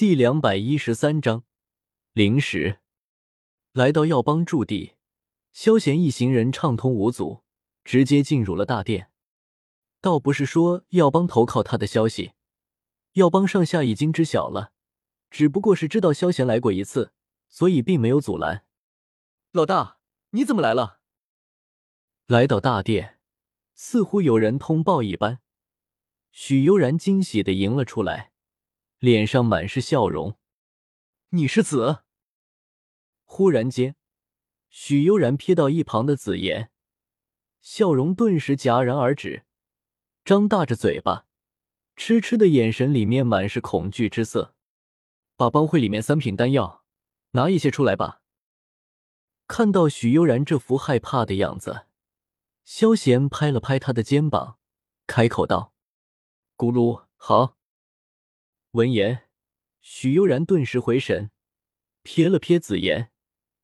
第两百一十三章灵石。来到耀邦驻地，萧贤一行人畅通无阻，直接进入了大殿。倒不是说耀邦投靠他的消息，耀邦上下已经知晓了，只不过是知道萧贤来过一次，所以并没有阻拦。老大，你怎么来了？来到大殿，似乎有人通报一般，许悠然惊喜的迎了出来。脸上满是笑容，你是子？忽然间，许悠然瞥到一旁的紫妍，笑容顿时戛然而止，张大着嘴巴，痴痴的眼神里面满是恐惧之色。把帮会里面三品丹药拿一些出来吧。看到许悠然这副害怕的样子，萧贤拍了拍他的肩膀，开口道：“咕噜，好。”闻言，许悠然顿时回神，瞥了瞥紫妍，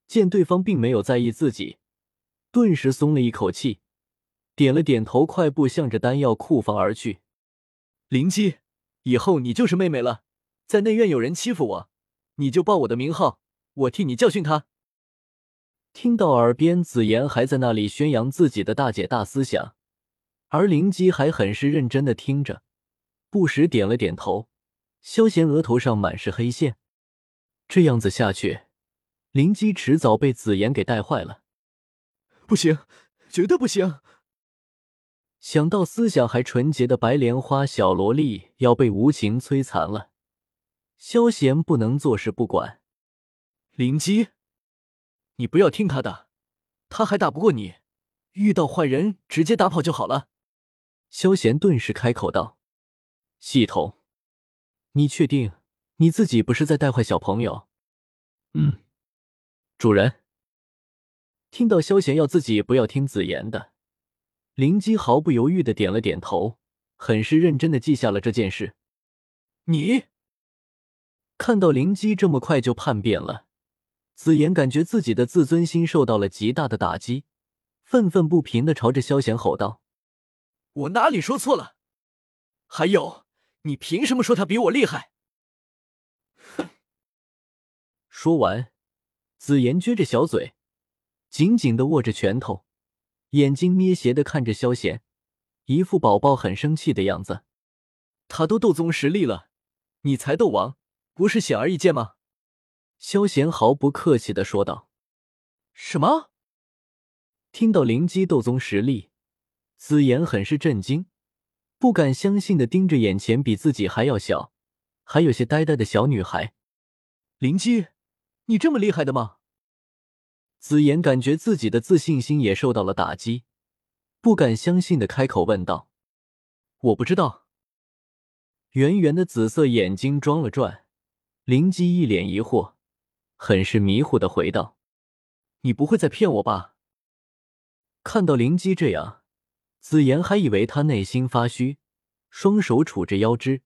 见对方并没有在意自己，顿时松了一口气，点了点头，快步向着丹药库房而去。灵姬，以后你就是妹妹了，在内院有人欺负我，你就报我的名号，我替你教训他。听到耳边紫妍还在那里宣扬自己的大姐大思想，而灵姬还很是认真的听着，不时点了点头。萧贤额头上满是黑线，这样子下去，灵机迟早被紫妍给带坏了。不行，绝对不行！想到思想还纯洁的白莲花小萝莉要被无情摧残了，萧贤不能坐视不管。灵机，你不要听他的，他还打不过你，遇到坏人直接打跑就好了。萧贤顿时开口道：“系统。”你确定你自己不是在带坏小朋友？嗯，主人。听到萧贤要自己不要听紫言的，灵姬毫不犹豫的点了点头，很是认真的记下了这件事。你看到灵姬这么快就叛变了，紫言感觉自己的自尊心受到了极大的打击，愤愤不平的朝着萧贤吼道：“我哪里说错了？还有。”你凭什么说他比我厉害？说完，紫妍撅着小嘴，紧紧的握着拳头，眼睛眯斜的看着萧贤，一副宝宝很生气的样子。他都斗宗实力了，你才斗王，不是显而易见吗？萧贤毫不客气的说道。什么？听到灵机斗宗实力，紫妍很是震惊。不敢相信的盯着眼前比自己还要小、还有些呆呆的小女孩，灵姬，你这么厉害的吗？紫妍感觉自己的自信心也受到了打击，不敢相信的开口问道：“我不知道。”圆圆的紫色眼睛装了转，灵姬一脸疑惑，很是迷糊的回道：“你不会在骗我吧？”看到灵姬这样。紫妍还以为他内心发虚，双手杵着腰肢，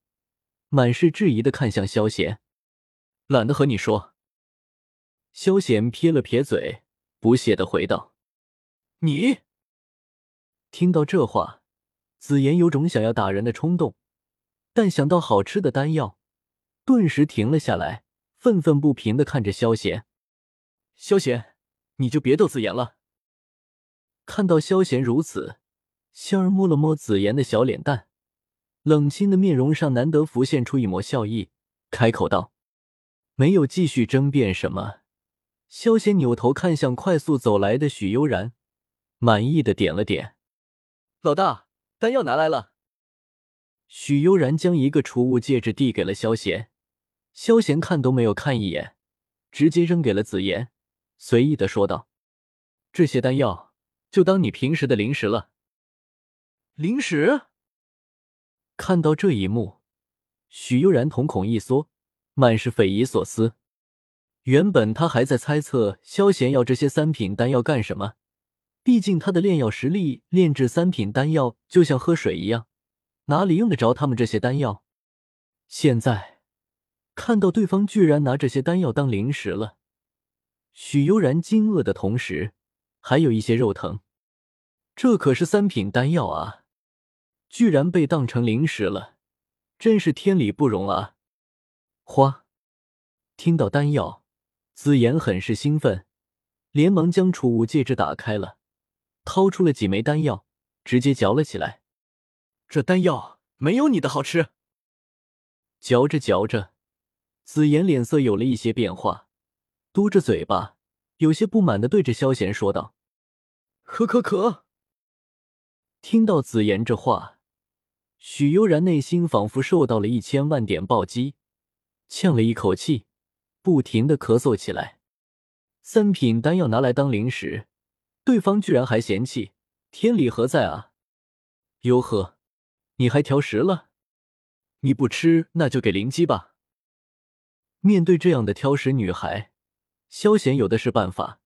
满是质疑的看向萧贤，懒得和你说。萧贤撇了撇嘴，不屑的回道：“你。”听到这话，紫妍有种想要打人的冲动，但想到好吃的丹药，顿时停了下来，愤愤不平的看着萧贤。萧贤，你就别逗紫妍了。看到萧贤如此。仙儿摸了摸紫妍的小脸蛋，冷清的面容上难得浮现出一抹笑意，开口道：“没有继续争辩什么。”萧贤扭头看向快速走来的许悠然，满意的点了点：“老大，丹药拿来了。”许悠然将一个储物戒指递给了萧贤，萧贤看都没有看一眼，直接扔给了紫妍，随意的说道：“这些丹药就当你平时的零食了。”灵石，看到这一幕，许悠然瞳孔一缩，满是匪夷所思。原本他还在猜测萧贤要这些三品丹药干什么，毕竟他的炼药实力，炼制三品丹药就像喝水一样，哪里用得着他们这些丹药？现在看到对方居然拿这些丹药当零食了，许悠然惊愕的同时，还有一些肉疼。这可是三品丹药啊！居然被当成零食了，真是天理不容啊！花。听到丹药，紫妍很是兴奋，连忙将储物戒指打开了，掏出了几枚丹药，直接嚼了起来。这丹药没有你的好吃。嚼着嚼着，紫妍脸色有了一些变化，嘟着嘴巴，有些不满的对着萧贤说道：“可可可。”听到紫妍这话，许悠然内心仿佛受到了一千万点暴击，呛了一口气。不停的咳嗽起来，三品丹药拿来当零食，对方居然还嫌弃，天理何在啊？哟呵，你还挑食了？你不吃那就给灵机吧。面对这样的挑食女孩，萧贤有的是办法，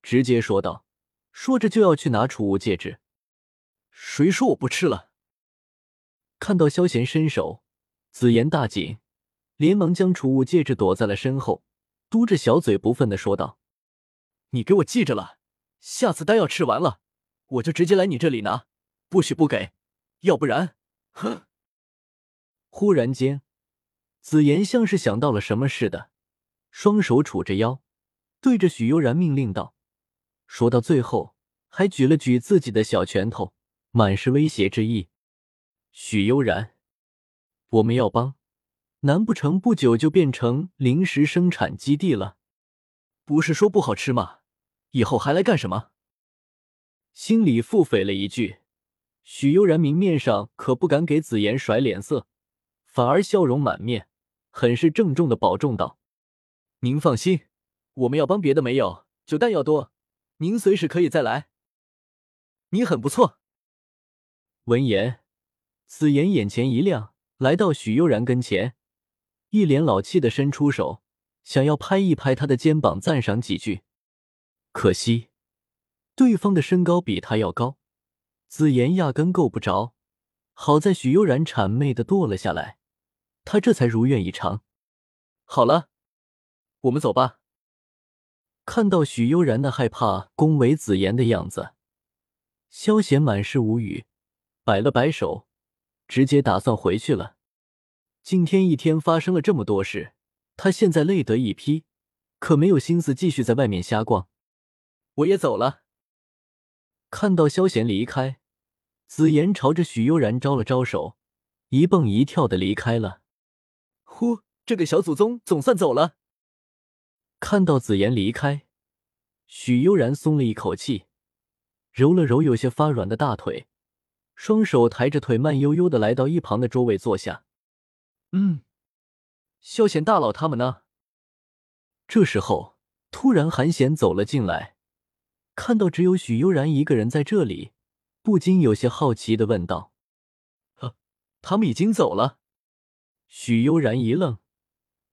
直接说道，说着就要去拿储物戒指。谁说我不吃了？看到萧贤伸手，紫妍大紧。连忙将储物戒指躲在了身后，嘟着小嘴不忿的说道：“你给我记着了，下次丹药吃完了，我就直接来你这里拿，不许不给，要不然……哼！”忽然间，紫妍像是想到了什么似的，双手杵着腰，对着许悠然命令道：“说到最后，还举了举自己的小拳头，满是威胁之意。”许悠然，我们要帮。难不成不久就变成零食生产基地了？不是说不好吃吗？以后还来干什么？心里腹诽了一句，许悠然明面上可不敢给紫妍甩脸色，反而笑容满面，很是郑重的保重道：“您放心，我们要帮别的没有，就弹药多，您随时可以再来。你很不错。”闻言，紫言眼前一亮，来到许悠然跟前。一脸老气的伸出手，想要拍一拍他的肩膀，赞赏几句。可惜，对方的身高比他要高，紫妍压根够不着。好在许悠然谄媚的跺了下来，他这才如愿以偿。好了，我们走吧。看到许悠然那害怕恭维紫妍的样子，萧贤满是无语，摆了摆手，直接打算回去了。今天一天发生了这么多事，他现在累得一批，可没有心思继续在外面瞎逛。我也走了。看到萧贤离开，紫妍朝着许悠然招了招手，一蹦一跳的离开了。呼，这个小祖宗总算走了。看到紫妍离开，许悠然松了一口气，揉了揉有些发软的大腿，双手抬着腿，慢悠悠的来到一旁的桌位坐下。嗯，萧贤大佬他们呢？这时候，突然韩显走了进来，看到只有许悠然一个人在这里，不禁有些好奇的问道：“啊，他们已经走了？”许悠然一愣，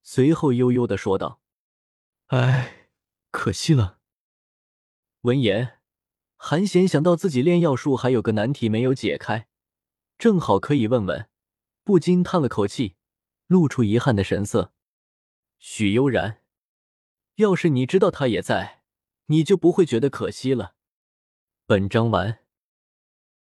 随后悠悠的说道：“哎，可惜了。”闻言，韩显想到自己炼药术还有个难题没有解开，正好可以问问，不禁叹了口气。露出遗憾的神色，许悠然，要是你知道他也在，你就不会觉得可惜了。本章完。